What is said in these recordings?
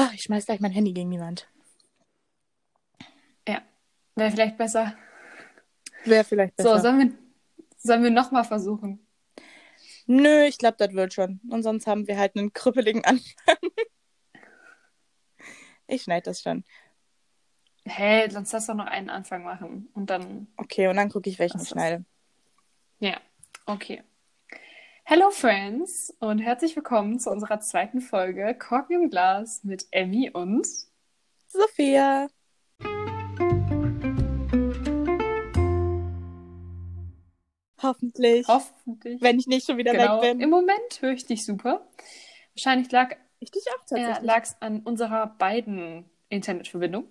Oh, ich schmeiß gleich mein Handy gegen die Wand. Ja, wäre vielleicht besser. Wäre vielleicht besser. So, sollen wir, sollen wir nochmal versuchen? Nö, ich glaube, das wird schon. Und sonst haben wir halt einen krüppeligen Anfang. ich schneide das schon. Hey, sonst lass doch noch einen Anfang machen. Und dann. Okay, und dann gucke ich, welchen ich schneide. Ja, okay. Hello Friends und herzlich willkommen zu unserer zweiten Folge Korken im Glas mit Emmy und Sophia. Hoffentlich. hoffentlich. wenn ich nicht schon wieder genau. weg bin. Im Moment höre ich dich super. Wahrscheinlich lag Ich dich auch tatsächlich. lag es an unserer beiden Internetverbindung,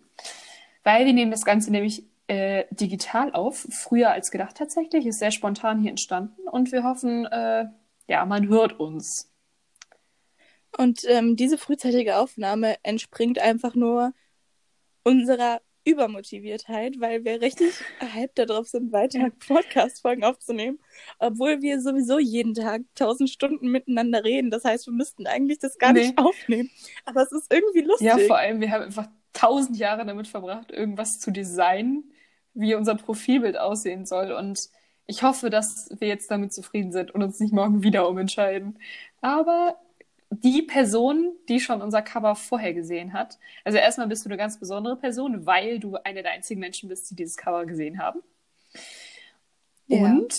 weil wir nehmen das Ganze nämlich äh, digital auf, früher als gedacht tatsächlich, ist sehr spontan hier entstanden und wir hoffen, äh, ja, man hört uns. Und ähm, diese frühzeitige Aufnahme entspringt einfach nur unserer Übermotiviertheit, weil wir richtig hyped darauf sind, weiter Podcast-Folgen aufzunehmen, obwohl wir sowieso jeden Tag tausend Stunden miteinander reden. Das heißt, wir müssten eigentlich das gar Nee. nicht aufnehmen. Aber es ist irgendwie lustig. Ja, vor allem, wir haben einfach tausend Jahre damit verbracht, irgendwas zu designen, wie unser Profilbild aussehen soll. Und ich hoffe, dass wir jetzt damit zufrieden sind und uns nicht morgen wieder umentscheiden. Aber die Person, die schon unser Cover vorher gesehen hat, also erstmal bist du eine ganz besondere Person, weil du eine der einzigen Menschen bist, die dieses Cover gesehen haben. Ja. Und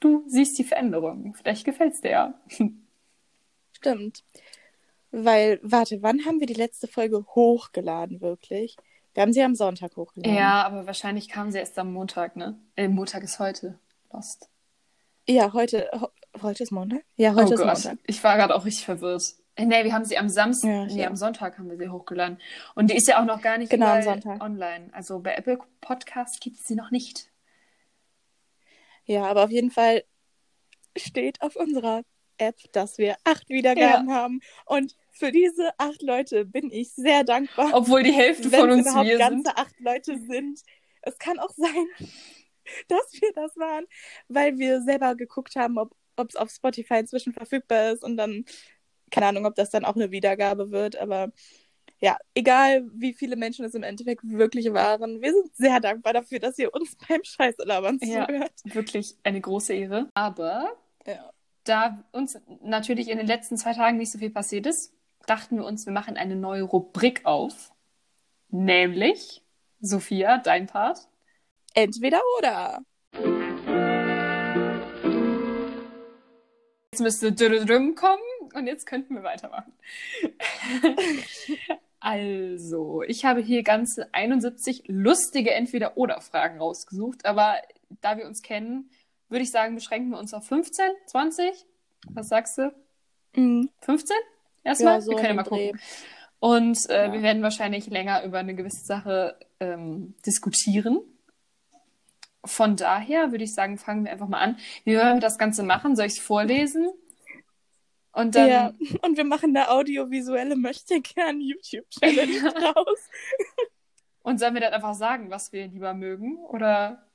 du siehst die Veränderung. Vielleicht gefällt's dir ja. Stimmt. Weil, warte, wann haben wir die letzte Folge hochgeladen, wirklich? Wir haben sie am Sonntag hochgeladen. Ja, aber wahrscheinlich kam sie erst am Montag, ne? Äh, Montag ist heute. Lost. Ja, heute, heute ist Montag? Ja, heute oh ist Gott, Montag. ich war gerade auch richtig verwirrt. Äh, Nee, wir haben sie am Samstag, Ja, nee, auch. am Sonntag haben wir sie hochgeladen. Und die ist ja auch noch gar nicht Genau, am Sonntag. online. Also bei Apple Podcast gibt es sie noch nicht. Ja, aber auf jeden Fall steht auf unserer App, dass wir acht Wiedergaben haben. Und für diese acht Leute bin ich sehr dankbar. Obwohl die Hälfte wenn von uns überhaupt wir ganze sind. acht Leute sind. Es kann auch sein, dass wir das waren, weil wir selber geguckt haben, ob es auf Spotify inzwischen verfügbar ist und dann, keine Ahnung, ob das dann auch eine Wiedergabe wird, aber ja, egal wie viele Menschen es im Endeffekt wirklich waren, wir sind sehr dankbar dafür, dass ihr uns beim Scheißelabern Ja. zuhört. Wirklich eine große Ehre. Aber Ja. da uns natürlich in den letzten zwei Tagen nicht so viel passiert ist, dachten wir uns, wir machen eine neue Rubrik auf. Nämlich, Sophia, dein Part. Entweder oder. Jetzt müsste Dürüm kommen und jetzt könnten wir weitermachen. also, ich habe hier ganze 71 lustige Entweder-Oder-Fragen rausgesucht, aber da wir uns kennen, würde ich sagen, beschränken wir uns auf 15, 20? Was sagst du? Mhm. 15? Erstmal? Ja, so wir können ja mal Dreh. gucken. Und äh, Ja. wir werden wahrscheinlich länger über eine gewisse Sache ähm, diskutieren. Von daher würde ich sagen, fangen wir einfach mal an. Wie wollen wir das Ganze machen? Soll ich es vorlesen? Und dann, ja, und wir machen eine audiovisuelle möchte gern YouTube-Challenge draus. und sollen wir dann einfach sagen, was wir lieber mögen? Oder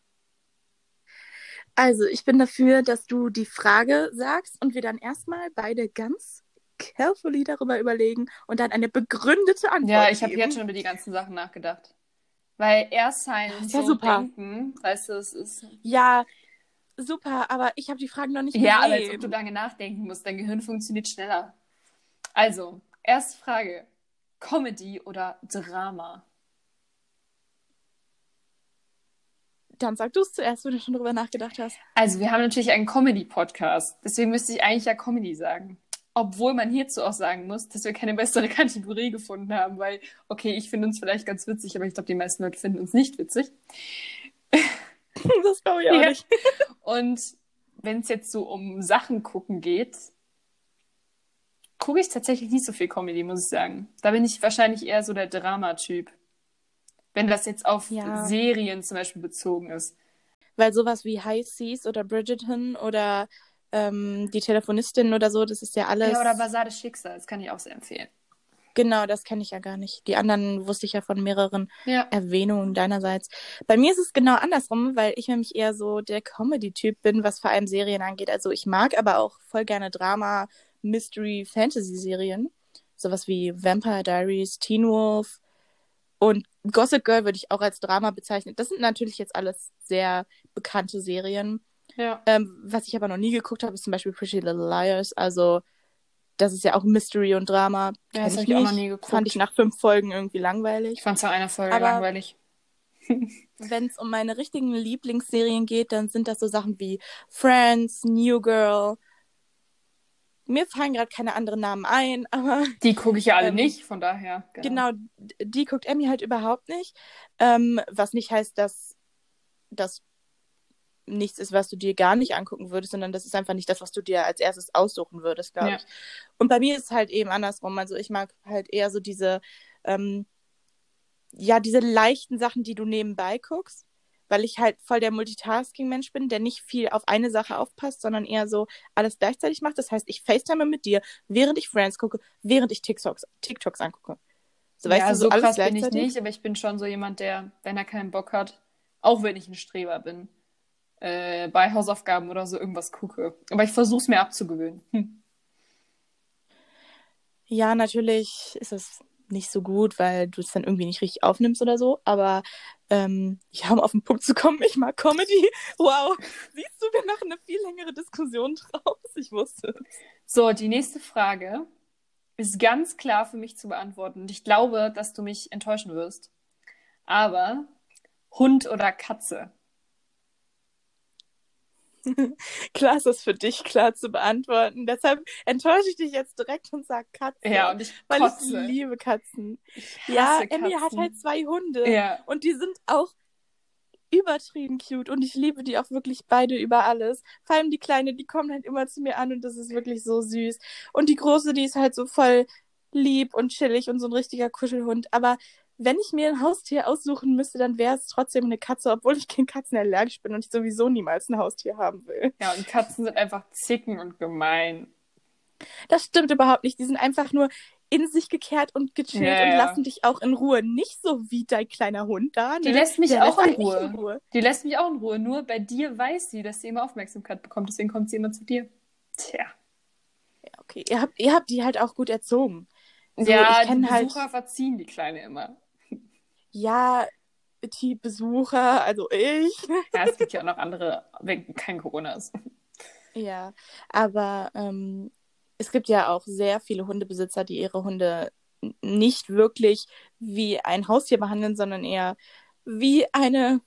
Also, ich bin dafür, dass du die Frage sagst und wir dann erstmal beide ganz carefully darüber überlegen und dann eine begründete Antwort ja, ich habe jetzt schon über die ganzen Sachen nachgedacht. Weil erst sein Ja, so super. denken, weißt du, es ist. Ja, super, aber ich habe die Fragen noch nicht Ja, aber gesehen. als ob du lange nachdenken musst. Dein Gehirn funktioniert schneller. Also, erste Frage. Comedy oder Drama? Dann sag du es zuerst, wenn du schon drüber nachgedacht hast. Also, wir haben natürlich einen Comedy-Podcast. Deswegen müsste ich eigentlich ja Comedy sagen. Obwohl man hierzu auch sagen muss, dass wir keine bessere Kategorie gefunden haben, weil, okay, ich finde uns vielleicht ganz witzig, aber ich glaube, die meisten Leute finden uns nicht witzig. das glaube ich auch Ja. nicht. Und wenn es jetzt so um Sachen gucken geht, gucke ich tatsächlich nicht so viel Comedy, muss ich sagen. Da bin ich wahrscheinlich eher so der Dramatyp. Wenn das jetzt auf Ja. Serien zum Beispiel bezogen ist. Weil sowas wie High Seas oder Bridgerton oder ähm, die Telefonistin oder so, das ist ja alles. Ja, oder Basar des Schicksals, kann ich auch sehr empfehlen. Genau, das kenne ich ja gar nicht. Die anderen wusste ich ja von mehreren Ja. Erwähnungen deinerseits. Bei mir ist es genau andersrum, weil ich nämlich eher so der Comedy-Typ bin, was vor allem Serien angeht. Also ich mag aber auch voll gerne Drama, Mystery, Fantasy-Serien. sowas wie Vampire Diaries, Teen Wolf und Gossip Girl würde ich auch als Drama bezeichnen. Das sind natürlich jetzt alles sehr bekannte Serien. Ja. Ähm, was ich aber noch nie geguckt habe, ist zum Beispiel Pretty Little Liars. Also, das ist ja auch Mystery und Drama. Ja, das habe ich auch noch nie geguckt. Fand ich nach fünf Folgen irgendwie langweilig. Ich fand es nach einer Folge Aber- langweilig. Wenn es um meine richtigen Lieblingsserien geht, dann sind das so Sachen wie Friends, New Girl. Mir fallen gerade keine anderen Namen ein, aber Die gucke ich ja alle Ähm, nicht, von daher. genau, d- die guckt Emmy halt überhaupt nicht. Ähm, was nicht heißt, dass das nichts ist, was du dir gar nicht angucken würdest, sondern das ist einfach nicht das, was du dir als erstes aussuchen würdest, glaube Ja. ich. Und bei mir ist es halt eben andersrum. Also ich mag halt eher so diese, ähm, ja, diese leichten Sachen, die du nebenbei guckst, weil ich halt voll der Multitasking-Mensch bin, der nicht viel auf eine Sache aufpasst, sondern eher so alles gleichzeitig macht. Das heißt, ich FaceTime mit dir, während ich Friends gucke, während ich TikToks, TikToks angucke. So, weißt ja, du, so so alles krass bin ich nicht, aber ich bin schon so jemand, der, wenn er keinen Bock hat, auch wenn ich ein Streber bin, äh, bei Hausaufgaben oder so irgendwas gucke. Aber ich versuche es mir abzugewöhnen. Hm. Ja, natürlich ist es nicht so gut, weil du es dann irgendwie nicht richtig aufnimmst oder so. Aber ähm, ja, um auf den Punkt zu kommen, ich mag Comedy. Wow, siehst du, wir machen eine viel längere Diskussion draus. Ich wusste es. So, die nächste Frage ist ganz klar für mich zu beantworten. Und ich glaube, dass du mich enttäuschen wirst. Aber Hund oder Katze? Klar ist das für dich klar zu beantworten. Deshalb enttäusche ich dich jetzt direkt und sag Katze. Ja, und ich weil kotze. ich liebe Katzen. Ich Ja, Emmy hat halt zwei Hunde. Ja. Und die sind auch übertrieben cute und ich liebe die auch wirklich beide über alles. Vor allem die Kleine, die kommt halt immer zu mir an und das ist wirklich so süß. Und die Große, die ist halt so voll lieb und chillig und so ein richtiger Kuschelhund. Aber wenn ich mir ein Haustier aussuchen müsste, dann wäre es trotzdem eine Katze, obwohl ich gegen Katzen allergisch bin und ich sowieso niemals ein Haustier haben will. Ja, und Katzen sind einfach zicken und gemein. Das stimmt überhaupt nicht. Die sind einfach nur in sich gekehrt und gechillt Ja, und ja. lassen dich auch in Ruhe. Nicht so wie dein kleiner Hund da. Die ne? lässt mich Der auch lässt in Ruhe. in Ruhe. Die lässt mich auch in Ruhe. Nur bei dir weiß sie, dass sie immer Aufmerksamkeit bekommt. Deswegen kommt sie immer zu dir. Tja. Okay, ihr habt, ihr habt die halt auch gut erzogen. So, ja, die halt- Besucher verziehen die Kleine immer. Ja, die Besucher, also ich. Ja, es gibt ja auch noch andere, wenn kein Corona ist. Ja, aber ähm, es gibt ja auch sehr viele Hundebesitzer, die ihre Hunde nicht wirklich wie ein Haustier behandeln, sondern eher wie eine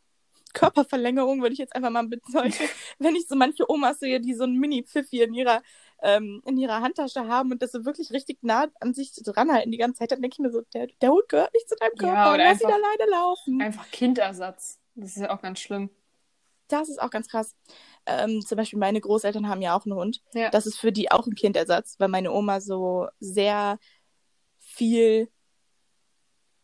Körperverlängerung, würde ich jetzt einfach mal bezeichnen. Wenn ich so manche Omas sehe, die so ein Mini-Pfiffi in ihrer, ähm, in ihrer Handtasche haben und das so wirklich richtig nah an sich dranhalten die ganze Zeit, dann denke ich mir so, der, der Hund gehört nicht zu deinem Ja, Körper, oder lass ihn einfach- alleine laufen. Einfach Kindersatz. Das ist ja auch ganz schlimm. Das ist auch ganz krass. Ähm, zum Beispiel meine Großeltern haben ja auch einen Hund. Ja. Das ist für die auch ein Kindersatz, weil meine Oma so sehr viel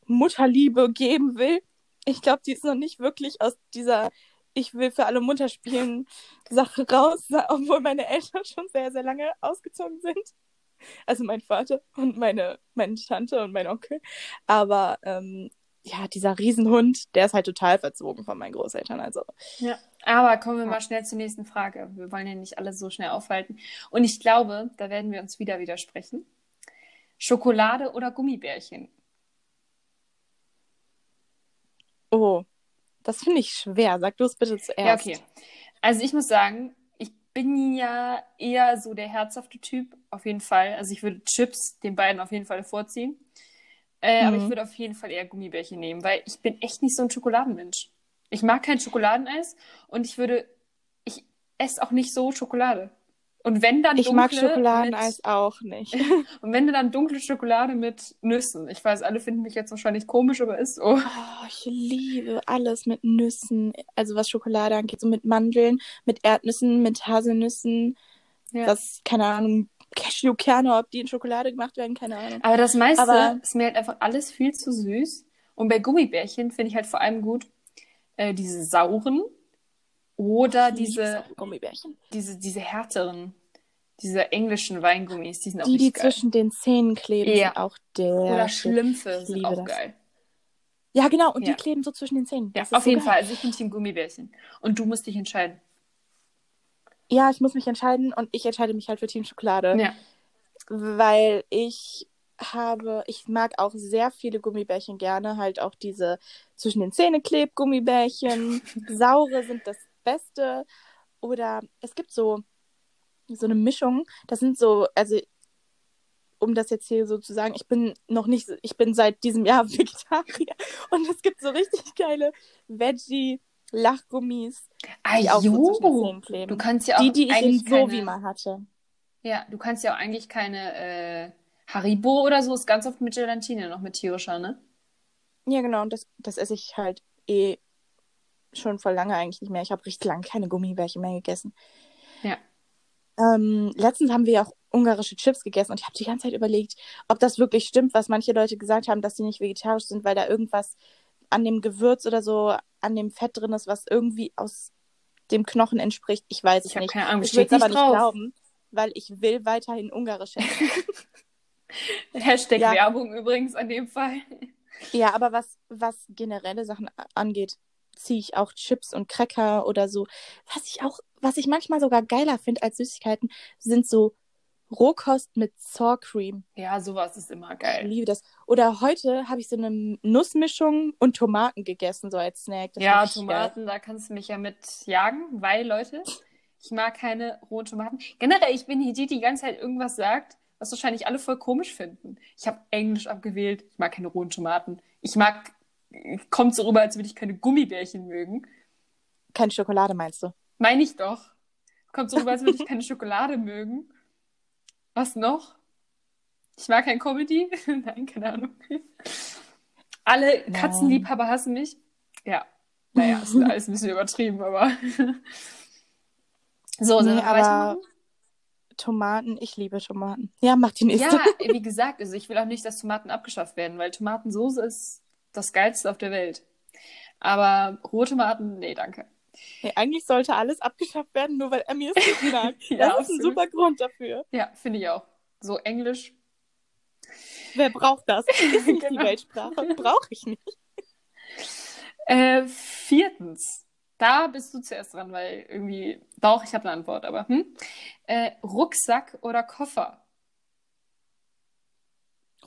Mutterliebe geben will. Ich glaube, die ist noch nicht wirklich aus dieser Ich will für alle Mutter spielen Sache raus, obwohl meine Eltern schon sehr, sehr lange ausgezogen sind. Also mein Vater und meine, meine Tante und mein Onkel. Aber ähm, ja, dieser Riesenhund, der ist halt total verzogen von meinen Großeltern. Also Ja. Aber kommen wir mal schnell zur nächsten Frage. Wir wollen ja nicht alle so schnell aufhalten. Und ich glaube, da werden wir uns wieder widersprechen. Schokolade oder Gummibärchen? Oh, das finde ich schwer. Sag du es bitte Ja, zuerst. okay. Also ich muss sagen, ich bin ja eher so der herzhafte Typ, auf jeden Fall. Also ich würde Chips den beiden auf jeden Fall vorziehen. Äh, Aber Mhm. ich würde auf jeden Fall eher Gummibärchen nehmen, weil ich bin echt nicht so ein Schokoladenmensch. Ich mag kein Schokoladeneis und ich würde, ich esse auch nicht so Schokolade. Und wenn dann Ich dunkle mag Schokoladeneis mit, auch nicht. und wenn dann dunkle Schokolade mit Nüssen. Ich weiß, alle finden mich jetzt wahrscheinlich komisch, aber ist so. Oh, ich liebe alles mit Nüssen. Also was Schokolade angeht, so mit Mandeln, mit Erdnüssen, mit Haselnüssen. Ja. Das, keine Ahnung, Cashewkerne, ob die in Schokolade gemacht werden, keine Ahnung. Aber das meiste Aber- ist mir halt einfach alles viel zu süß. Und bei Gummibärchen finde ich halt vor allem gut äh, diese sauren oder diese, Gummibärchen. diese, diese härteren, diese englischen Weingummis, die sind auch Die, die geil. zwischen den Zähnen kleben, Ja. sind auch der. Oder. Schlümpfe sind auch das. geil. Ja, genau. Und Ja. die kleben so zwischen den Zähnen. Ja, Das ist auf so jeden geil. Fall. Also ich bin Team Gummibärchen. Und du musst dich entscheiden. Ja, ich muss mich entscheiden und ich entscheide mich halt für Team Schokolade. Ja. weil ich habe, ich mag auch sehr viele Gummibärchen gerne, halt auch diese zwischen den Zähnen kleb Gummibärchen. Saure sind das Beste. Oder es gibt so, so eine Mischung. Das sind so, also um das jetzt hier so zu sagen, ich bin noch nicht, ich bin seit diesem Jahr Vegetarier und es gibt so richtig geile Veggie-Lachgummis, Ah, die auch so jo. Du kannst ja auch die, die ich in so keine, wie mal hatte. Ja, du kannst ja auch eigentlich keine äh, Haribo oder so, ist ganz oft mit Gelatine noch mit tierischer, ne? Ja, genau, und das, das esse ich halt eh schon voll lange eigentlich nicht mehr. Ich habe richtig lange keine Gummibärchen mehr gegessen. Ja. Ähm, letztens haben wir ja auch ungarische Chips gegessen und ich habe die ganze Zeit überlegt, ob das wirklich stimmt, was manche Leute gesagt haben, dass sie nicht vegetarisch sind, weil da irgendwas an dem Gewürz oder so, an dem Fett drin ist, was irgendwie aus dem Knochen entspricht. Ich weiß es Ich nicht. keine Ahnung, Ich will es aber nicht nicht drauf. glauben, weil ich will weiterhin ungarisch essen. Hashtag Ja. Werbung übrigens an dem Fall. Ja, aber was, was generelle Sachen angeht, ziehe ich auch Chips und Cracker oder so. Was ich auch, was ich manchmal sogar geiler finde als Süßigkeiten, sind so Rohkost mit Sour Cream. Ja, sowas ist immer Ich geil. liebe das. Oder heute habe ich so eine Nussmischung und Tomaten gegessen, so als Snack. Das Ja, geil. Tomaten, da kannst du mich ja mit jagen, weil, Leute, ich mag keine rohen Tomaten. Generell, ich bin die, die die ganze Zeit irgendwas sagt, was wahrscheinlich alle voll komisch finden. Ich habe Englisch abgewählt, ich mag keine rohen Tomaten. Ich mag, kommt so rüber, als würde ich keine Gummibärchen mögen. Keine Schokolade meinst du? Meine ich doch. Kommt so rüber, als würde ich keine Schokolade mögen. Was noch? Ich mag kein Comedy. Nein, keine Ahnung. Alle. Katzenliebhaber hassen mich. Ja. Naja, ist alles ein bisschen übertrieben, aber. so, Nee, aber- weitermachen? Tomaten, ich liebe Tomaten. Ja, mach die nächste. Ja, wie gesagt, also ich will auch nicht, dass Tomaten abgeschafft werden, weil Tomatensoße ist das Geilste auf der Welt. Aber rohe Tomaten, nee, danke. Nee, eigentlich sollte alles abgeschafft werden, nur weil Emmy es nicht mag. Das Ja, ist ein super Grund dafür. Ja, finde ich auch. So Englisch. Wer braucht das? Ist nicht die Genau. Weltsprache. Brauche ich nicht. Äh, viertens. Da bist du zuerst dran, weil irgendwie. Doch, ich habe eine Antwort, aber. Hm? Äh, Rucksack oder Koffer?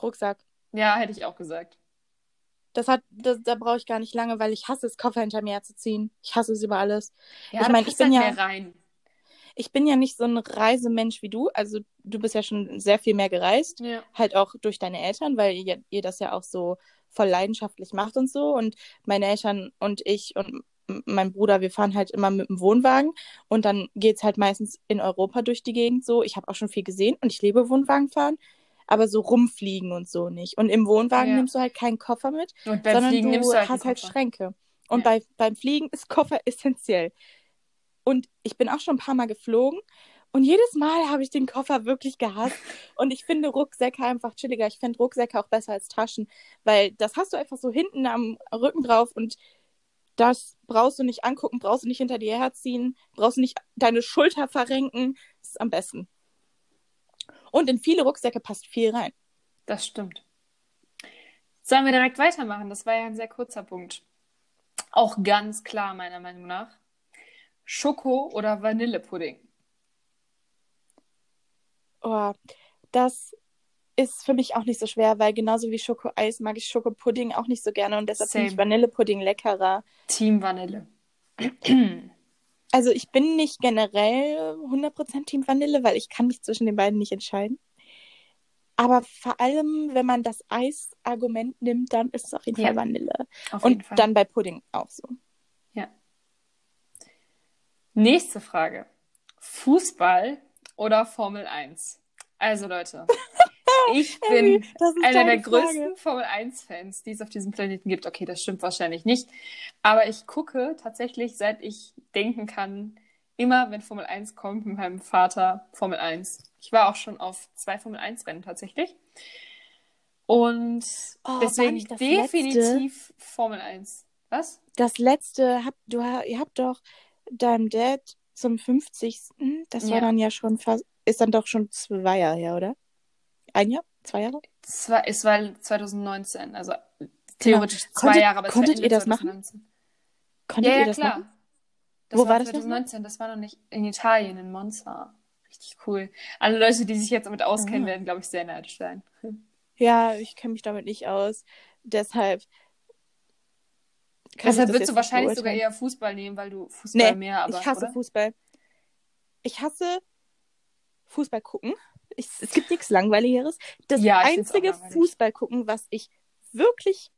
Rucksack. Ja, hätte ich auch gesagt. Das hat, das, da brauche ich gar nicht lange, weil ich hasse es, Koffer hinter mir herzuziehen. Ich hasse es über alles. Ja, Ich da mein, passt ich bin halt ja- rein. Ich bin ja nicht so ein Reisemensch wie du. Also du bist ja schon sehr viel mehr gereist. Ja. Halt auch durch deine Eltern, weil ihr, ihr das ja auch so voll leidenschaftlich macht und so. Und meine Eltern und ich und mein Bruder, wir fahren halt immer mit dem Wohnwagen und dann geht's halt meistens in Europa durch die Gegend so. Ich habe auch schon viel gesehen und ich liebe Wohnwagenfahren, aber so rumfliegen und so nicht. Und im Wohnwagen Ja. nimmst du halt keinen Koffer mit, Und beim sondern Fliegen du nimmst du halt hast halt. Schränke. Und Ja. bei, beim Fliegen ist Koffer essentiell. Und ich bin auch schon ein paar Mal geflogen und jedes Mal habe ich den Koffer wirklich gehasst. Und ich finde Rucksäcke einfach chilliger. Ich finde Rucksäcke auch besser als Taschen, weil das hast du einfach so hinten am Rücken drauf und das brauchst du nicht angucken, brauchst du nicht hinter dir herziehen, brauchst du nicht deine Schulter verrenken. Das ist am besten. Und in viele Rucksäcke passt viel rein. Das stimmt. Sollen wir direkt weitermachen? Das war ja ein sehr kurzer Punkt. Auch ganz klar, meiner Meinung nach. Schoko- oder Vanillepudding? Oh, das ist für mich auch nicht so schwer, weil genauso wie Schokoeis mag ich Schokopudding auch nicht so gerne und deshalb finde ich. Vanillepudding leckerer. Team Vanille. Also ich bin nicht generell 100% Team Vanille, weil ich kann mich zwischen den beiden nicht entscheiden. Aber vor allem, wenn man das Eis-Argument nimmt, dann ist es auf jeden Ja, Fall Vanille. Auf Und Fall. dann bei Pudding auch so. Ja. Nächste Frage. Fußball oder Formel 1? Also Leute, ich bin einer der Frage. größten Formel 1-Fans, die es auf diesem Planeten gibt. Okay, das stimmt wahrscheinlich nicht. Aber ich gucke tatsächlich, seit ich denken kann, immer, wenn Formel 1 kommt, mit meinem Vater Formel 1. Ich war auch schon auf zwei Formel 1-Rennen tatsächlich. Und Oh, war deswegen definitiv Formel 1. Was? Das letzte, hab, du, ihr habt doch deinem Dad zum 50. Das war Ja. dann ja schon fast, ist dann doch schon zwei Jahre her, oder? Ein Jahr? Zwei Jahre? Es war, es war 2019, also theoretisch zwei Konntet- Jahre, aber es war konntet Ende ihr das machen? 2019. Konntet Ja, ihr ja, das klar. machen? Das Wo war war das nochmal? 2019, das war noch nicht in Italien, in Monza. Richtig cool. Alle Leute, die sich jetzt damit auskennen, Ah. werden, glaube ich, sehr neidisch sein. Ja, ich kenne mich damit nicht aus. Deshalb. Deshalb würdest du wahrscheinlich sogar eher Fußball nehmen, weil du Fußball Nee, mehr, aber ich hasse oder? Fußball. Ich hasse Fußball gucken. Ich, es gibt nichts Langweiligeres. Das Ja, einzige. Fußball gucken, was ich wirklich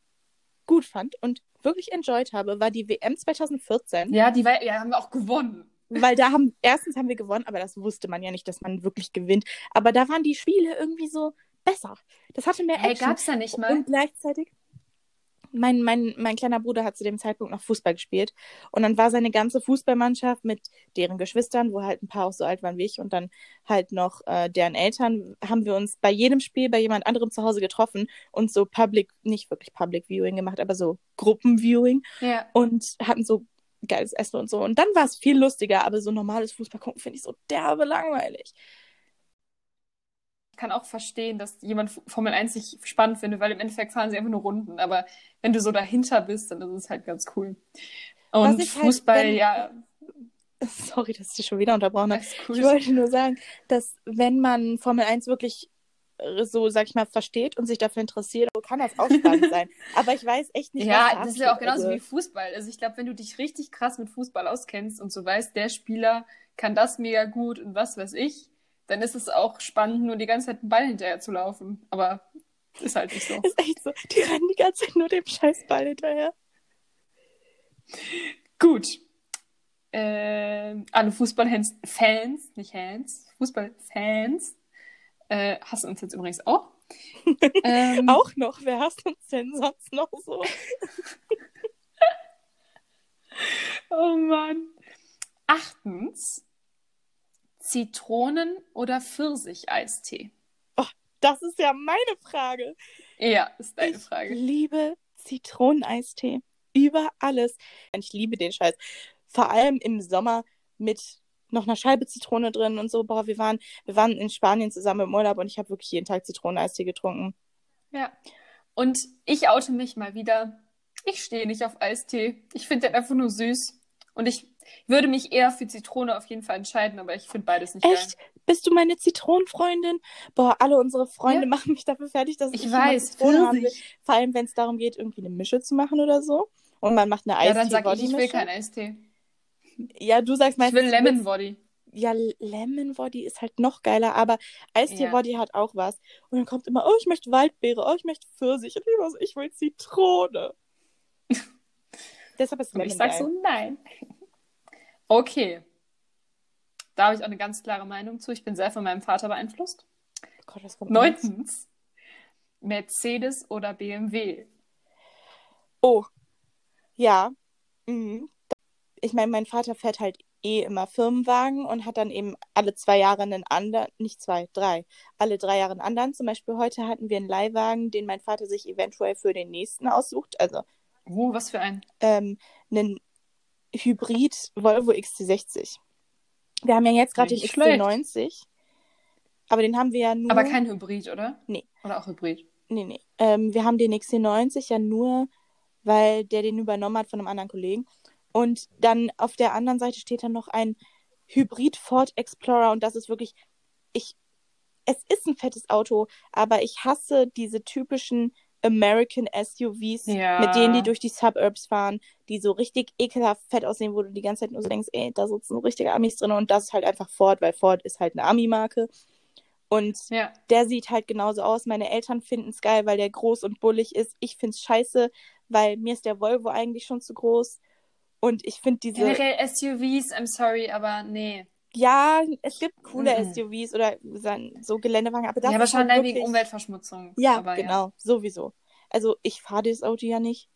gut fand und wirklich enjoyed habe, war die WM 2014. Ja, die war, ja, haben wir auch gewonnen. Weil da haben, erstens haben wir gewonnen, aber das wusste man ja nicht, dass man wirklich gewinnt. Aber da waren die Spiele irgendwie so besser. Das hatte mehr Hey, Action. gab's da nicht mal? Und gleichzeitig, mein, mein, mein kleiner Bruder hat zu dem Zeitpunkt noch Fußball gespielt. Und dann war seine ganze Fußballmannschaft mit deren Geschwistern, wo halt ein paar auch so alt waren wie ich, und dann halt noch äh, deren Eltern, haben wir uns bei jedem Spiel bei jemand anderem zu Hause getroffen und so Public, nicht wirklich Public Viewing gemacht, aber so Gruppenviewing Ja. und hatten so geiles Essen und so. Und dann war es viel lustiger, aber so normales Fußball gucken finde ich so derbe langweilig. Ich kann auch verstehen, dass jemand Formel 1 nicht spannend findet, weil im Endeffekt fahren sie einfach nur Runden. Aber wenn du so dahinter bist, dann ist es halt ganz cool. Und halt, Fußball, wenn- ja, Sorry, dass ich dich schon wieder unterbrochen habe. cool. Ich wollte nur sagen, dass wenn man Formel 1 wirklich äh, so, sag ich mal, versteht und sich dafür interessiert, kann das auch spannend sein. Aber ich weiß echt nicht, was Ja, da das ist ja auch genauso Also, wie Fußball. Also ich glaube, wenn du dich richtig krass mit Fußball auskennst und so weißt, der Spieler kann das mega gut und was weiß ich, dann ist es auch spannend, nur die ganze Zeit einen Ball hinterher zu laufen. Aber ist halt nicht so. Ist echt so. Die rennen die ganze Zeit nur dem Scheißball hinterher. Gut. Ähm, alle Fußballfans, Fans, nicht Hands, Fußballfans äh, hassen uns jetzt übrigens auch. ähm, Auch noch. Wer hasst uns denn sonst noch so? Oh Mann. Achtens, Zitronen- oder Pfirsicheistee? Das ist ja meine Frage. Ja, ist deine ich Frage. liebe Zitroneneistee. Über alles. Ich liebe den Scheiß. Vor allem im Sommer mit noch einer Scheibe Zitrone drin und so. Boah, wir waren, wir waren in Spanien zusammen im Urlaub und ich habe wirklich jeden Tag Zitroneneistee getrunken. Ja. Und ich oute mich mal wieder. Ich stehe nicht auf Eistee. Ich finde den einfach nur süß. Und ich würde mich eher für Zitrone auf jeden Fall entscheiden, aber ich finde beides nicht Echt? geil. Bist du meine Zitronenfreundin? Boah, alle unsere Freunde Ja. machen mich dafür fertig, dass Ich immer weiß, Zitrone haben will. Vor allem, wenn es darum geht, irgendwie eine Mische zu machen oder so. Und man macht eine Ja, dann sag ich, ich will keinen Eistee. Ja, du sagst Ich meistens, will du willst- Lemon Body. Ja, Lemon Body ist halt noch geiler, aber Eistee Ja. Body hat auch was. Und dann kommt immer, oh, ich möchte Waldbeere, oh, ich möchte Pfirsich. Und ich ich will Zitrone. Deshalb ist Und Lemon ich sag geil. so, nein. Okay. Da habe ich auch eine ganz klare Meinung zu. Ich bin sehr von meinem Vater beeinflusst. Oh Gott, was kommt? Neuntens. Mercedes oder BMW? Oh, ja. Mhm. Ich meine, mein Vater fährt halt eh immer Firmenwagen und hat dann eben alle zwei Jahre einen anderen, nicht zwei, drei, alle drei Jahre einen anderen. Zum Beispiel heute hatten wir einen Leihwagen, den mein Vater sich eventuell für den nächsten aussucht. Also Oh, was für ein. ähm, einen Hybrid Volvo XC60. Wir haben ja jetzt gerade den Nicht schlecht. XC90, aber den haben wir ja nur. Aber kein Hybrid, oder? Nee. Oder auch Hybrid? Nee, nee. Ähm, wir haben den XC90 ja nur, weil der den übernommen hat von einem anderen Kollegen. Und dann auf der anderen Seite steht dann noch ein Hybrid Ford Explorer und das ist wirklich, ich, es ist ein fettes Auto, aber ich hasse diese typischen American SUVs, Ja. mit denen die durch die Suburbs fahren, die so richtig ekelhaft fett aussehen, wo du die ganze Zeit nur so denkst, ey, da sitzen so richtige Amis drin und das ist halt einfach Ford, weil Ford ist halt eine Ami-Marke. Und Ja. der sieht halt genauso aus. Meine Eltern finden es geil, weil der groß und bullig ist. Ich finde es scheiße, weil mir ist der Volvo eigentlich schon zu groß. Und ich finde diese. Generell SUVs, I'm sorry, aber nee. Ja, es gibt coole Mhm. SUVs oder so Geländewagen, aber das ja, schon halt wegen Umweltverschmutzung. Ja, aber, genau, sowieso. Also ich fahre das Auto ja nicht.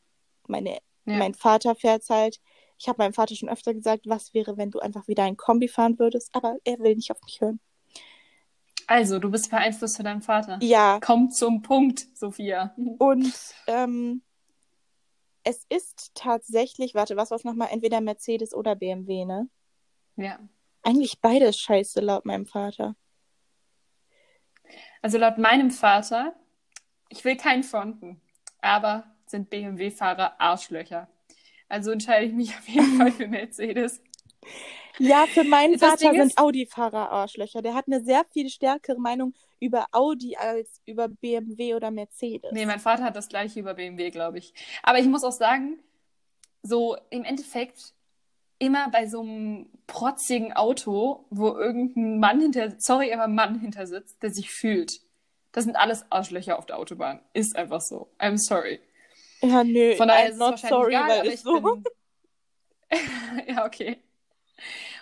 Meine, Ja. Mein Vater fährt halt. Ich habe meinem Vater schon öfter gesagt, was wäre, wenn du einfach wieder ein Kombi fahren würdest, aber er will nicht auf mich hören. Also, du bist beeinflusst von deinem Vater. Ja, Komm zum Punkt, Sophia. Und ähm, es ist tatsächlich, warte, was war es nochmal? Entweder Mercedes oder BMW, ne? Ja. Eigentlich beides scheiße, laut meinem Vater. Also laut meinem Vater, ich will keinen fronten, aber sind BMW-Fahrer Arschlöcher. Also entscheide ich mich auf jeden Fall für Mercedes. Ja, für meinen Das Vater Ding sind Audi-Fahrer Arschlöcher. Der hat eine sehr viel stärkere Meinung über Audi als über BMW oder Mercedes. Nee, mein Vater hat das gleiche über BMW, glaube ich. Aber ich muss auch sagen, so im Endeffekt immer bei so einem protzigen Auto, wo irgendein Mann hinter, sorry, aber Mann hinter sitzt, der sich fühlt. Das sind alles Arschlöcher auf der Autobahn. Ist einfach so. I'm sorry. Ja, nö, Von daher I'm ist es not wahrscheinlich sorry, egal, weil ich so. bin... ja, okay.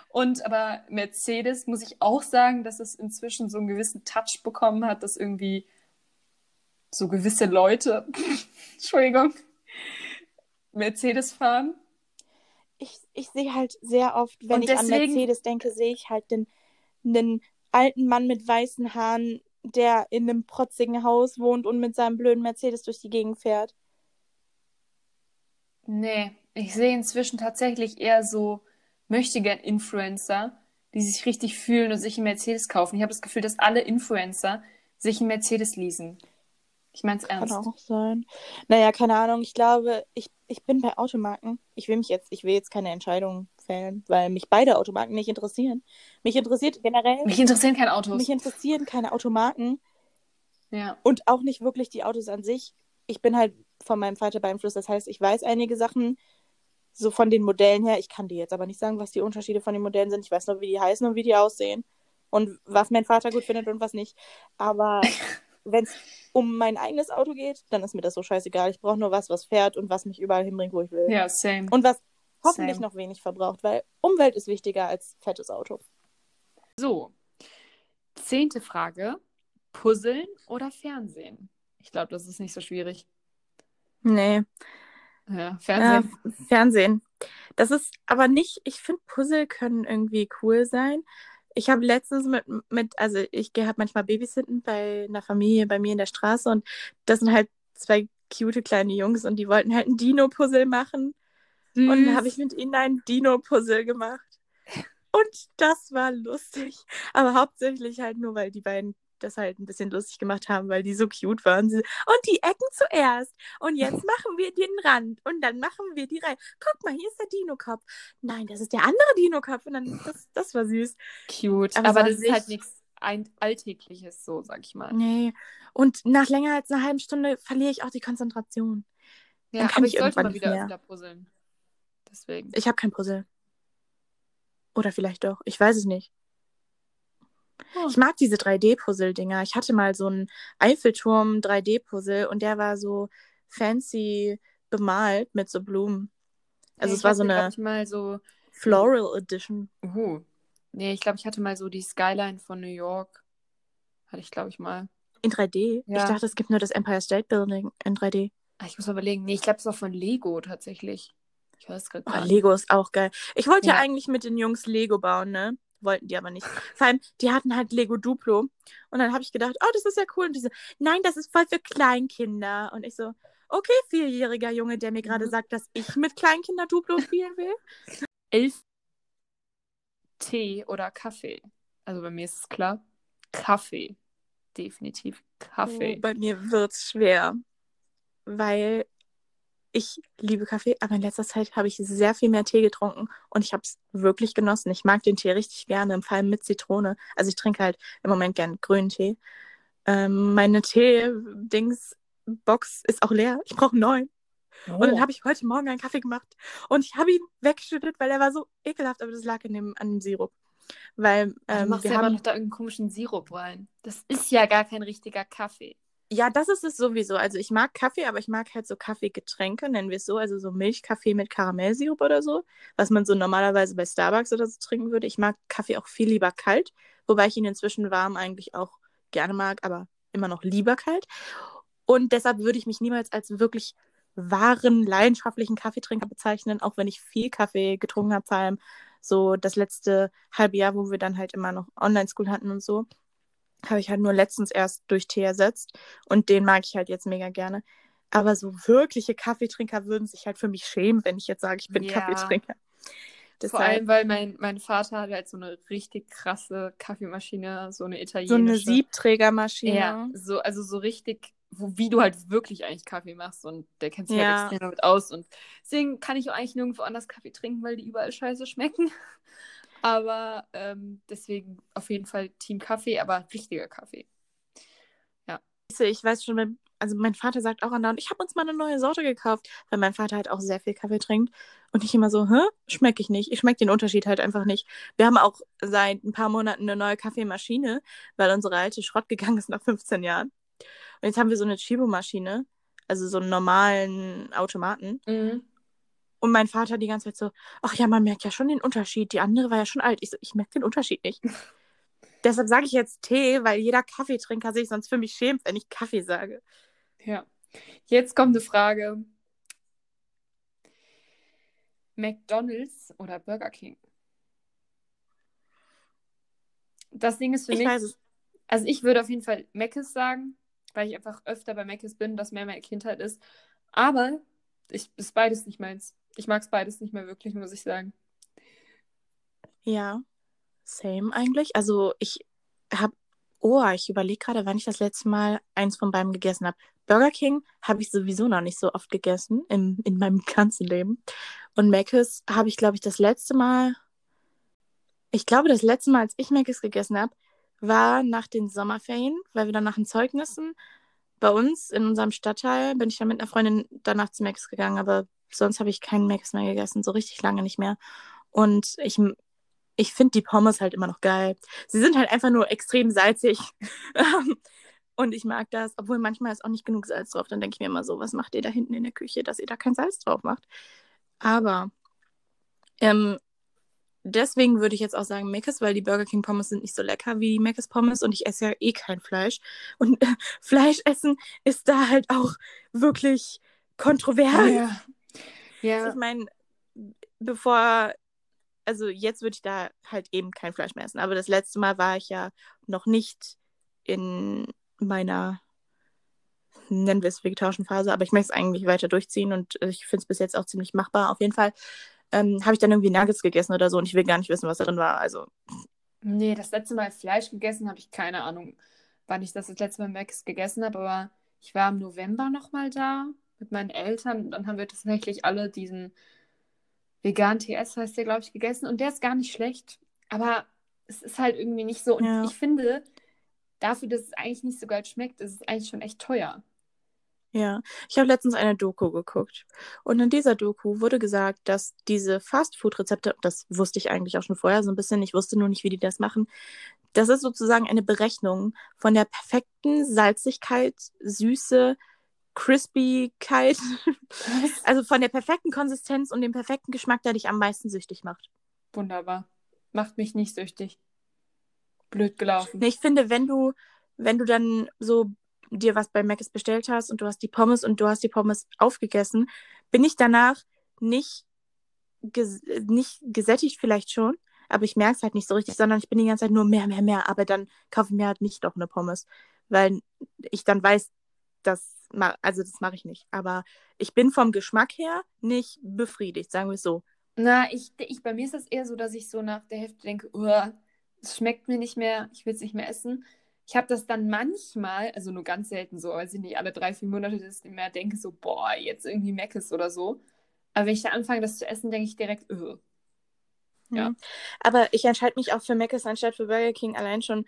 Und aber Mercedes muss ich auch sagen, dass es inzwischen so einen gewissen Touch bekommen hat, dass irgendwie so gewisse Leute, Entschuldigung, Mercedes fahren. Ich, ich sehe halt sehr oft, wenn Und ich an deswegen- Mercedes denke, sehe ich halt den, den alten Mann mit weißen Haaren, der in einem protzigen Haus wohnt und mit seinem blöden Mercedes durch die Gegend fährt. Nee, ich sehe inzwischen tatsächlich eher so Möchtegern-Influencer, die sich richtig fühlen und sich einen Mercedes kaufen. Ich habe das Gefühl, dass alle Influencer sich einen Mercedes leasen. Ich meine es Kann ernst. auch sein. Naja, keine Ahnung. Ich glaube, ich, ich bin bei Automarken. Ich will mich jetzt, ich will jetzt keine Entscheidung fällen, weil mich beide Automarken nicht interessieren. Mich interessiert generell, Mich interessieren keine Autos. mich interessieren keine Automarken Ja. und auch nicht wirklich die Autos an sich. Ich bin halt von meinem Vater beeinflusst. Das heißt, ich weiß einige Sachen so von den Modellen her. Ich kann dir jetzt aber nicht sagen, was die Unterschiede von den Modellen sind. Ich weiß nur, wie die heißen und wie die aussehen und was mein Vater gut findet und was nicht. Aber wenn es um mein eigenes Auto geht, dann ist mir das so scheißegal. Ich brauche nur was, was fährt und was mich überall hinbringt, wo ich will. Ja, same. Und was hoffentlich Same. noch wenig verbraucht, weil Umwelt ist wichtiger als fettes Auto. So, zehnte Frage. Puzzeln oder Fernsehen? Ich glaube, das ist nicht so schwierig. Nee. Ja, Ja, Fernsehen. Fernsehen. Das ist aber nicht, ich finde, Puzzle können irgendwie cool sein. Ich habe letztens mit, mit also ich gehe halt manchmal Babysitten bei einer Familie bei mir in der Straße und das sind halt zwei cute kleine Jungs und die wollten halt ein Dino-Puzzle machen. Und dann habe ich mit ihnen ein Dino-Puzzle gemacht. Und das war lustig. Aber hauptsächlich halt nur, weil die beiden das halt ein bisschen lustig gemacht haben, weil die so cute waren. Und die Ecken zuerst. Und jetzt machen wir den Rand. Und dann machen wir die Reihe. Guck mal, hier ist der Dino-Kopf. Nein, das ist der andere Dino-Kopf. Und dann, das, das war süß. Cute. Aber Aber, das ist halt nichts Alltägliches, so sag ich mal. Nee. Und nach länger als einer halben Stunde verliere ich auch die Konzentration. Ja, Dann kann aber ich ich sollte irgendwann mal wieder mehr. öfter puzzeln. Deswegen. Ich habe kein Puzzle. Oder vielleicht doch. Ich weiß es nicht. Hm. Ich mag diese 3D-Puzzle-Dinger. Ich hatte mal so einen Eiffelturm 3D-Puzzle und der war so fancy bemalt mit so Blumen. Also Nee, es war so eine Ich mal so. Floral Edition. Uh. Nee, ich glaube, ich hatte mal so die Skyline von New York. Hatte ich, glaube ich, mal. In 3D? Ja. Ich dachte, es gibt nur das Empire State Building in 3D. Ah, ich muss mal überlegen. Nee, ich glaube, es war von Lego tatsächlich. Ich weiß gerade Oh, gar nicht. Lego ist auch geil. Ich wollte ja. Ja. eigentlich mit den Jungs Lego bauen, ne? Wollten die aber nicht. Vor allem, die hatten halt Lego Duplo. Und dann habe ich gedacht, oh, das ist ja cool. Und die so, nein, das ist voll für Kleinkinder. Und ich so, okay, vierjähriger Junge, der mir gerade Mhm. sagt, dass ich mit Kleinkinder Duplo spielen will. Elf Tee oder Kaffee? Also bei mir ist es klar. Kaffee. Definitiv Kaffee. Oh, bei mir wird's schwer. Weil ich liebe Kaffee, aber in letzter Zeit habe ich sehr viel mehr Tee getrunken und ich habe es wirklich genossen. Ich mag den Tee richtig gerne, vor allem mit Zitrone. Also ich trinke halt im Moment gern grünen Tee. Ähm, meine Tee-Dings-Box ist auch leer. Ich brauche einen neuen. Und Oh. dann habe ich heute Morgen einen Kaffee gemacht und ich habe ihn weggeschüttet, weil er war so ekelhaft, aber das lag an dem, an dem Sirup. Weil Ah, du ähm, machst wir ja haben noch da irgendeinen komischen Sirup rein. Das ist ja gar kein richtiger Kaffee. Ja, das ist es sowieso. Also ich mag Kaffee, aber ich mag halt so Kaffeegetränke, nennen wir es so. Also so Milchkaffee mit Karamellsirup oder so, was man so normalerweise bei Starbucks oder so trinken würde. Ich mag Kaffee auch viel lieber kalt, wobei ich ihn inzwischen warm eigentlich auch gerne mag, aber immer noch lieber kalt. Und deshalb würde ich mich niemals als wirklich wahren, leidenschaftlichen Kaffeetrinker bezeichnen, auch wenn ich viel Kaffee getrunken habe, vor allem so das letzte halbe Jahr, wo wir dann halt immer noch Online-School hatten und so habe ich halt nur letztens erst durch Tee ersetzt und den mag ich halt jetzt mega gerne. Aber so wirkliche Kaffeetrinker würden sich halt für mich schämen, wenn ich jetzt sage, ich bin Ja. Kaffeetrinker. Vor Deshalb allem, weil mein, mein Vater hat halt so eine richtig krasse Kaffeemaschine, so eine so eine italienische. Siebträgermaschine. Ja, so, also so richtig, wo, wie du halt wirklich eigentlich Kaffee machst und der kennt sich Ja. halt extrem damit aus und deswegen kann ich auch eigentlich nirgendwo anders Kaffee trinken, weil die überall scheiße schmecken. Aber ähm, deswegen auf jeden Fall Team Kaffee, aber richtiger Kaffee. Ich weiß schon, also mein Vater sagt auch andauernd, ich habe uns mal eine neue Sorte gekauft, weil mein Vater halt auch sehr viel Kaffee trinkt. Und ich immer so, hä? Schmecke ich nicht. Ich schmecke den Unterschied halt einfach nicht. Wir haben auch seit ein paar Monaten eine neue Kaffeemaschine, weil unsere alte Schrott gegangen ist nach 15 Jahren. Und jetzt haben wir so eine Chibo-Maschine, also so einen normalen Automaten. Mhm. Und mein Vater die ganze Zeit so, ach ja, man merkt ja schon den Unterschied. Die andere war ja schon alt. Ich so, ich merke den Unterschied nicht. Deshalb sage ich jetzt Tee, weil jeder Kaffeetrinker sich sonst für mich schämt, wenn ich Kaffee sage. Ja. Jetzt kommt eine Frage. McDonald's oder Burger King? Das Ding ist für Ich mich, weiß also ich würde auf jeden Fall Mc's sagen, weil ich einfach öfter bei Mc's bin, das mehr meine Kindheit ist. Aber ich ist beides nicht meins. Ich mag es beides nicht mehr wirklich, muss ich sagen. Ja, same eigentlich. Also ich habe, oh, ich überlege gerade, wann ich das letzte Mal eins von beiden gegessen habe. Burger King habe ich sowieso noch nicht so oft gegessen in, in meinem ganzen Leben. Und Mc's habe ich, glaube ich, das letzte Mal, ich glaube, das letzte Mal, als ich Mc's gegessen habe, war nach den Sommerferien, weil wir dann nach den Zeugnissen bei uns in unserem Stadtteil bin ich dann mit einer Freundin danach zu Mc's gegangen, aber sonst habe ich keinen Mc's mehr gegessen, so richtig lange nicht mehr. Und ich, ich finde die Pommes halt immer noch geil. Sie sind halt einfach nur extrem salzig. Und ich mag das, obwohl manchmal ist auch nicht genug Salz drauf. Dann denke ich mir immer so, was macht ihr da hinten in der Küche, dass ihr da kein Salz drauf macht? Aber ähm, deswegen würde ich jetzt auch sagen Mc's, weil die Burger King Pommes sind nicht so lecker wie die Mc's Pommes und ich esse ja eh kein Fleisch. Und äh, Fleisch essen ist da halt auch wirklich kontrovers. Ja. Ja. Ich meine, bevor, also jetzt würde ich da halt eben kein Fleisch mehr essen. Aber das letzte Mal war ich ja noch nicht in meiner, nennen wir es vegetarischen Phase, aber ich möchte es eigentlich weiter durchziehen und ich finde es bis jetzt auch ziemlich machbar. Auf jeden Fall ähm, habe ich dann irgendwie Nuggets gegessen oder so und ich will gar nicht wissen, was da drin war. Also, Nee, das letzte Mal Fleisch gegessen habe ich keine Ahnung, wann ich das das letzte Mal Max gegessen habe, aber ich war im November nochmal da mit meinen Eltern und dann haben wir tatsächlich alle diesen vegan TS, heißt der, glaube ich, gegessen und der ist gar nicht schlecht, aber es ist halt irgendwie nicht so und Ja. ich finde, dafür, dass es eigentlich nicht so geil schmeckt, ist es eigentlich schon echt teuer. ja. Ich habe letztens eine Doku geguckt und in dieser Doku wurde gesagt, dass diese Fastfood-Rezepte, das wusste ich eigentlich auch schon vorher so ein bisschen, ich wusste nur nicht, wie die das machen, das ist sozusagen eine Berechnung von der perfekten Salzigkeit, Süße, Crispykeit, also von der perfekten Konsistenz und dem perfekten Geschmack, der dich am meisten süchtig macht. Wunderbar. Macht mich nicht süchtig. Blöd gelaufen. Nee, ich finde, wenn du, wenn du dann so dir was bei Mc's bestellt hast und du hast die Pommes und du hast die Pommes aufgegessen, bin ich danach nicht, ges nicht gesättigt vielleicht schon, aber ich merke es halt nicht so richtig, sondern ich bin die ganze Zeit nur mehr, mehr, mehr, aber dann kaufe ich mir halt nicht doch eine Pommes, weil ich dann weiß, das, ma also das mache ich nicht. Aber ich bin vom Geschmack her nicht befriedigt, sagen wir es so. Na, ich, ich, bei mir ist das eher so, dass ich so nach der Hälfte denke, "Uah, es schmeckt mir nicht mehr, ich will es nicht mehr essen. Ich habe das dann manchmal, also nur ganz selten so, weiß ich nicht, alle drei, vier Monate, dass ich mir denke, so, boah, jetzt irgendwie Meckes oder so. Aber wenn ich da anfange, das zu essen, denke ich direkt, öh. Ja. Mhm. Aber ich entscheide mich auch für Mc's anstatt für Burger King allein schon,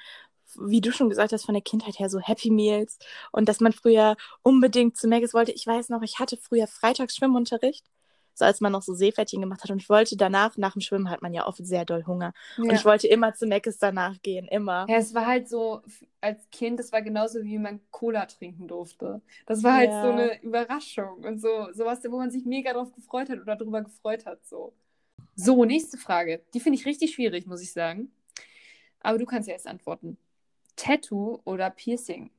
wie du schon gesagt hast, von der Kindheit her so Happy Meals und dass man früher unbedingt zu Mc's wollte. Ich weiß noch, ich hatte früher freitags Schwimmunterricht, so als man noch so Seepferdchen gemacht hat und ich wollte danach, nach dem Schwimmen hat man ja oft sehr doll Hunger und ich wollte immer zu Mc's danach gehen, immer. Ja, es war halt so, als Kind, das war genauso wie man Cola trinken durfte. Das war halt Ja. so eine Überraschung und so, sowas, wo man sich mega drauf gefreut hat oder drüber gefreut hat, so. So, nächste Frage. Die finde ich richtig schwierig, muss ich sagen. Aber du kannst ja erst antworten. Tattoo oder Piercing?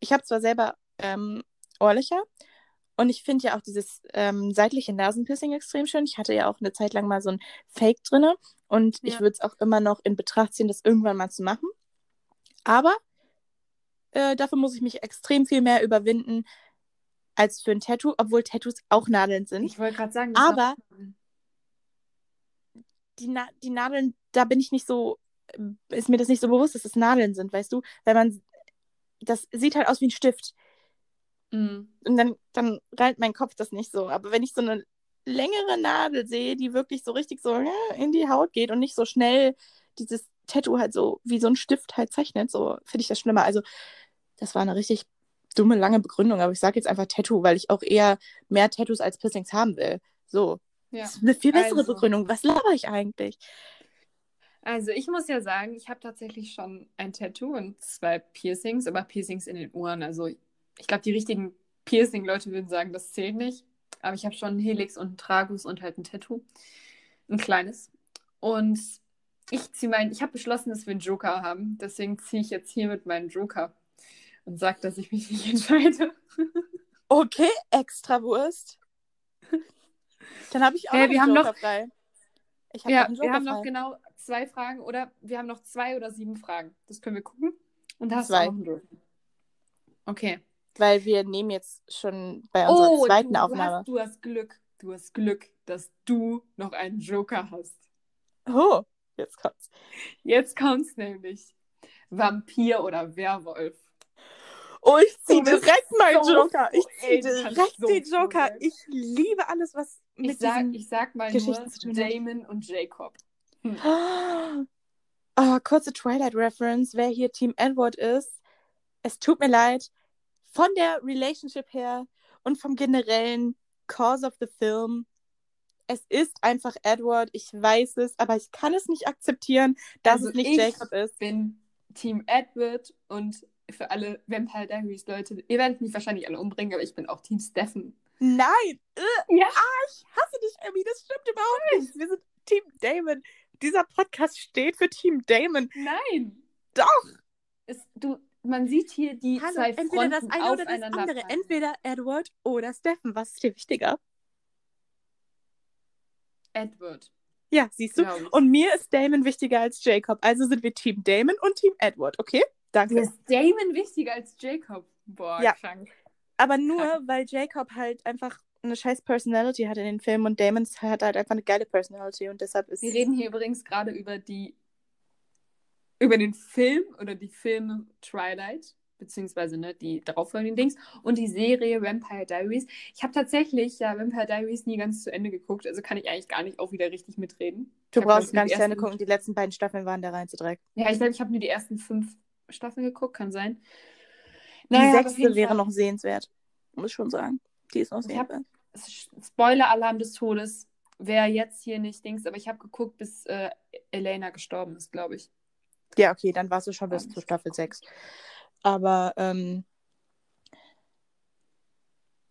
Ich habe zwar selber ähm, Ohrlöcher und ich finde ja auch dieses ähm, seitliche Nasenpiercing extrem schön. Ich hatte ja auch eine Zeit lang mal so ein Fake drinne und ich Ja. würde es auch immer noch in Betracht ziehen, das irgendwann mal zu machen. Aber äh, dafür muss ich mich extrem viel mehr überwinden als für ein Tattoo, obwohl Tattoos auch Nadeln sind. Ich wollte gerade sagen, Aber die, Na die Nadeln, da bin ich nicht so, ist mir das nicht so bewusst, dass es Nadeln sind, weißt du? Weil man, das sieht halt aus wie ein Stift. Mhm. Und dann, dann reilt mein Kopf das nicht so. Aber wenn ich so eine längere Nadel sehe, die wirklich so richtig so in die Haut geht und nicht so schnell dieses Tattoo halt so wie so ein Stift halt zeichnet, so finde ich das schlimmer. Also, das war eine richtig dumme, lange Begründung, aber ich sage jetzt einfach Tattoo, weil ich auch eher mehr Tattoos als Piercings haben will. So. Ja. Das ist eine viel bessere Also. Begründung. Was laber ich eigentlich? Also ich muss ja sagen, ich habe tatsächlich schon ein Tattoo und zwei Piercings, aber Piercings in den Ohren. Also ich glaube, die richtigen Piercing-Leute würden sagen, das zählt nicht. Aber ich habe schon einen Helix und einen Tragus und halt ein Tattoo. Ein kleines. Und ich ziehe meinen, ich habe beschlossen, dass wir einen Joker haben. Deswegen ziehe ich jetzt hier mit meinen Joker und sage, dass ich mich nicht entscheide. Okay, Extrawurst. Dann habe ich auch Äh, noch wir haben Joker noch- frei. Ich habe Ja, noch wir haben noch frei. genau zwei Fragen oder wir haben noch zwei oder sieben Fragen. Das können wir gucken. Und da hast Zwei. du auch einen. Okay. Weil wir nehmen jetzt schon bei unserer Oh, zweiten du, Aufnahme. Du hast, du hast Glück. Du hast Glück, dass du noch einen Joker hast. Oh, jetzt kommt's. Jetzt kommt's nämlich. Vampir oder Werwolf. Oh, ich ziehe direkt meinen so Joker. Ich ziehe direkt so den Joker. Ich liebe alles, was mit Ich sag, ich sag mal nur. Damon und Jacob. Oh, kurze Twilight-Reference. Wer hier Team Edward ist, es tut mir leid. Von der Relationship her und vom generellen Cause of the Film. Es ist einfach Edward. Ich weiß es, aber ich kann es nicht akzeptieren, dass Also es nicht ich Jacob ist. bin Team Edward und für alle Vampire Diaries Leute, ihr werdet mich wahrscheinlich alle umbringen, aber ich bin auch Team Stefan. Nein! Äh, Ja. ich hasse dich, Emmy. Das stimmt überhaupt nicht. Wir sind Team Damon. Dieser Podcast steht für Team Damon. Nein. Doch. Es, du, man sieht hier die Hallo, zwei entweder Fronten das eine oder das andere. Entweder Edward oder Stefan. Was ist dir wichtiger? Edward. Ja, siehst du? Und mir ist Damon wichtiger als Jacob. Also sind wir Team Damon und Team Edward, okay? Danke. Mir ist Damon wichtiger als Jacob. Boah, Ja. krank. Aber nur, weil Jacob halt einfach eine scheiß Personality hat in den Filmen und Damon hat halt einfach eine geile Personality und deshalb ist Wir reden hier übrigens gerade über die über den Film oder die Filme Twilight, beziehungsweise ne, die darauffolgenden Dings und die Serie Vampire Diaries. Ich habe tatsächlich ja Vampire Diaries nie ganz zu Ende geguckt, also kann ich eigentlich gar nicht auch wieder richtig mitreden. Du brauchst gar ich, nicht die zu Ende gucken. Die letzten beiden Staffeln waren der reinste Dreck. Ja, ich glaube, ich habe nur die ersten fünf Staffeln geguckt, kann sein. Die Naja, auf sechste wäre noch sehenswert. Muss ich schon sagen. Die ist noch Ich hab-. Spoiler-Alarm des Todes. Wer jetzt hier nicht Dings, aber ich habe geguckt, bis äh, Elena gestorben ist, glaube ich. Ja, okay, dann warst du schon bis Ja. zu Staffel 6. Aber, ähm,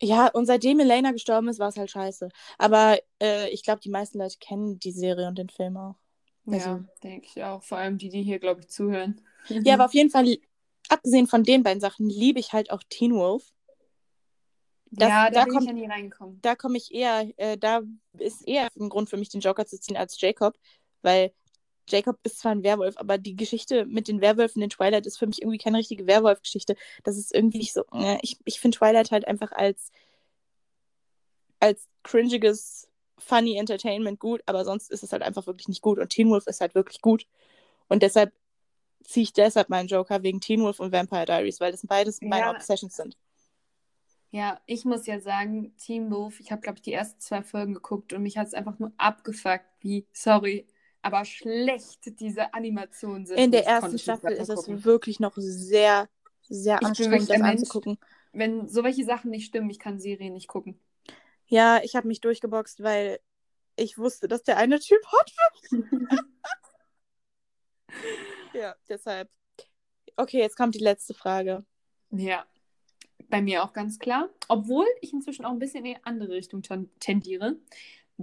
ja, und seitdem Elena gestorben ist, war es halt scheiße. Aber äh, ich glaube, die meisten Leute kennen die Serie und den Film auch. Also- ja, denke ich auch. Vor allem die, die hier, glaube ich, zuhören. Ja, aber auf jeden Fall, abgesehen von den beiden Sachen, liebe ich halt auch Teen Wolf. Das- ja, da, da bin kommt- ich ja nie reingekommen. Da komme ich eher, äh, da ist eher ein Grund für mich, den Joker zu ziehen als Jacob, weil Jacob ist zwar ein Werwolf, aber die Geschichte mit den Werwölfen in Twilight ist für mich irgendwie keine richtige Werwolf-Geschichte. Das ist irgendwie nicht so. Äh, ich ich finde Twilight halt einfach als, als cringiges, funny Entertainment gut, aber sonst ist es halt einfach wirklich nicht gut. Und Teen Wolf ist halt wirklich gut. Und deshalb ziehe ich deshalb meinen Joker wegen Teen Wolf und Vampire Diaries, weil das beides meine Ja. Obsessions sind. Ja, ich muss ja sagen, Team Wolf, ich habe, glaube ich, die ersten zwei Folgen geguckt und mich hat es einfach nur abgefuckt, wie, sorry, aber schlecht diese Animationen sind. In der ersten Staffel ist es gucken. wirklich noch sehr, sehr anstrengend, das anzugucken. Wenn solche Sachen nicht stimmen, ich kann Serien nicht gucken. Ja, ich habe mich durchgeboxt, weil ich wusste, dass der eine Typ hot wird. ja, deshalb. Okay, jetzt kommt die letzte Frage. Ja, bei mir auch ganz klar. Obwohl ich inzwischen auch ein bisschen in die andere Richtung ten- tendiere.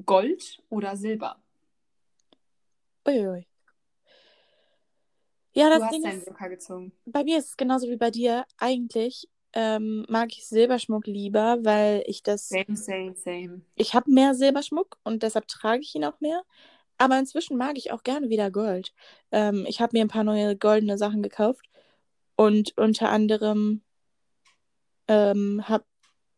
Gold oder Silber? Uiui. Ja, Du das hast Ding deinen ist, gezogen. bei mir ist es genauso wie bei dir. Eigentlich ähm, mag ich Silberschmuck lieber, weil ich das. Same, same, same. Ich habe mehr Silberschmuck und deshalb trage ich ihn auch mehr. Aber inzwischen mag ich auch gerne wieder Gold. Ähm, ich habe mir ein paar neue goldene Sachen gekauft. Und unter anderem ähm, habe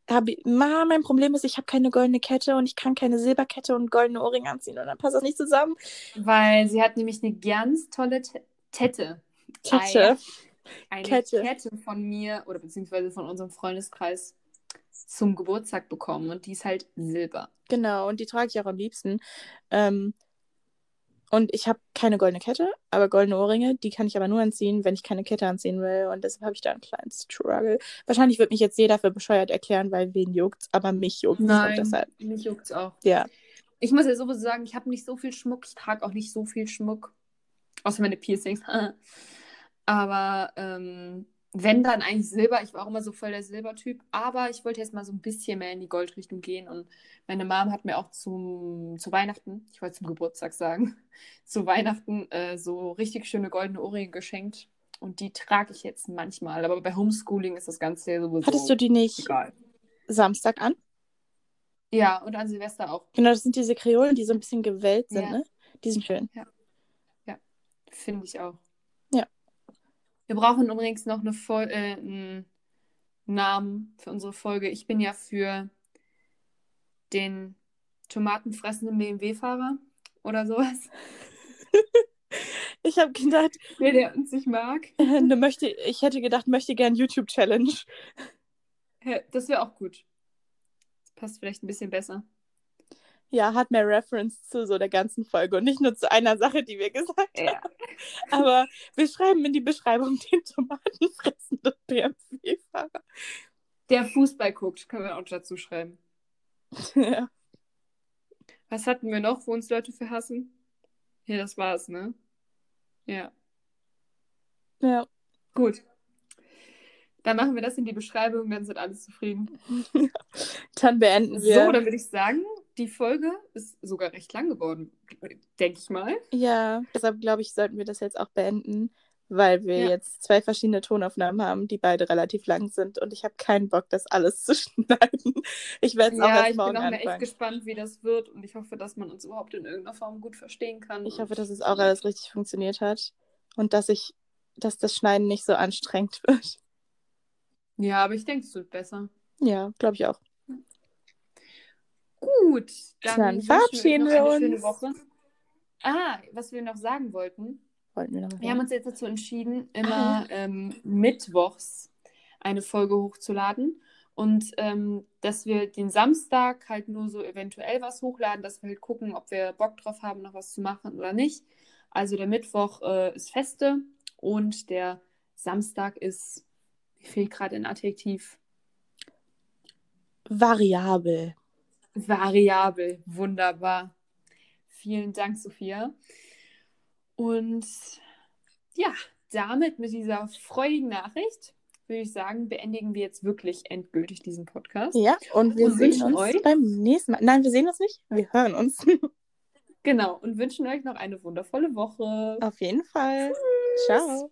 hab, ich- Ma, mein Problem ist, ich habe keine goldene Kette und ich kann keine Silberkette und goldene Ohrringe anziehen und dann passt das nicht zusammen. Weil sie hat nämlich eine ganz tolle T Tette. Kette. Eine Kette. Kette. von mir oder beziehungsweise von unserem Freundeskreis zum Geburtstag bekommen und die ist halt Silber. Genau, und die trage ich auch am liebsten. Ähm, und ich habe keine goldene Kette, aber goldene Ohrringe, die kann ich aber nur anziehen, wenn ich keine Kette anziehen will. Und deshalb habe ich da einen kleinen Struggle. Wahrscheinlich wird mich jetzt jeder für bescheuert erklären, weil wen juckt's, aber mich juckt's. Nein, Und deshalb, mich juckt's auch. ja. Ich muss ja sowieso sagen, ich habe nicht so viel Schmuck. Ich trage auch nicht so viel Schmuck. Außer meine Piercings. Aber ähm, wenn dann eigentlich Silber. Ich war auch immer so voll der Silbertyp. Aber ich wollte jetzt mal so ein bisschen mehr in die Goldrichtung gehen. Und meine Mom hat mir auch zum, zu Weihnachten, ich wollte zum Geburtstag sagen, zu Weihnachten äh, so richtig schöne goldene Ohrringe geschenkt. Und die trage ich jetzt manchmal. Aber bei Homeschooling ist das Ganze ja sowieso Hattest du die nicht egal. Samstag an? Ja, und an Silvester auch. Genau, das sind diese Kreolen, die so ein bisschen gewellt sind, Ja. ne? Die sind schön. Finde ich auch. Wir brauchen übrigens noch eine Fol äh, einen Namen für unsere Folge. Ich bin ja für den tomatenfressenden BMW-Fahrer oder sowas. Ich habe gedacht, Wer der uns nicht mag. ne möchte, ich hätte gedacht, möchte gern YouTube-Challenge. Ja, Das wäre auch gut. Das passt vielleicht ein bisschen besser. Ja, hat mehr Reference zu so der ganzen Folge und nicht nur zu einer Sache, die wir gesagt haben. Ja. Aber wir schreiben in die Beschreibung den tomatenfressenden BMW-Fahrer. Der Fußball guckt, können wir auch dazu schreiben. ja. Was hatten wir noch, wo uns Leute für hassen? Ja, das war's, ne? Ja. ja. Gut. Dann machen wir das in die Beschreibung, dann sind alle zufrieden. Dann beenden wir. So, dann würde ich sagen, die Folge ist sogar recht lang geworden, denke ich mal. Ja, deshalb glaube ich, sollten wir das jetzt auch beenden, weil wir Ja. jetzt zwei verschiedene Tonaufnahmen haben, die beide relativ lang sind und ich habe keinen Bock, das alles zu schneiden. Ich werde es auch Ja, erst ich bin auch morgen mal echt anfangen. gespannt, wie das wird und ich hoffe, dass man uns überhaupt in irgendeiner Form gut verstehen kann. Ich hoffe, dass es auch alles richtig funktioniert hat und dass ich, dass das Schneiden nicht so anstrengend wird. Ja, aber ich denke, es wird besser. Ja, glaube ich auch. Gut, dann, Dann verabschieden wir noch eine schöne uns. Woche. Ah, was wir noch sagen wollten. Wollten wir Wir haben uns jetzt dazu entschieden, immer ähm, mittwochs eine Folge hochzuladen. Und ähm, dass wir den Samstag halt nur so eventuell was hochladen, dass wir halt gucken, ob wir Bock drauf haben, noch was zu machen oder nicht. Also der Mittwoch äh, ist feste und der Samstag ist, mir fehlt gerade ein Adjektiv, variabel. variabel. Wunderbar. Vielen Dank, Sophia. Und ja, damit mit dieser freudigen Nachricht würde ich sagen, beendigen wir jetzt wirklich endgültig diesen Podcast. Ja, und wir Und sehen uns euch- beim nächsten Mal. Nein, wir sehen uns nicht. Wir hören uns. Genau, und wünschen euch noch eine wundervolle Woche. Auf jeden Fall. Ciao.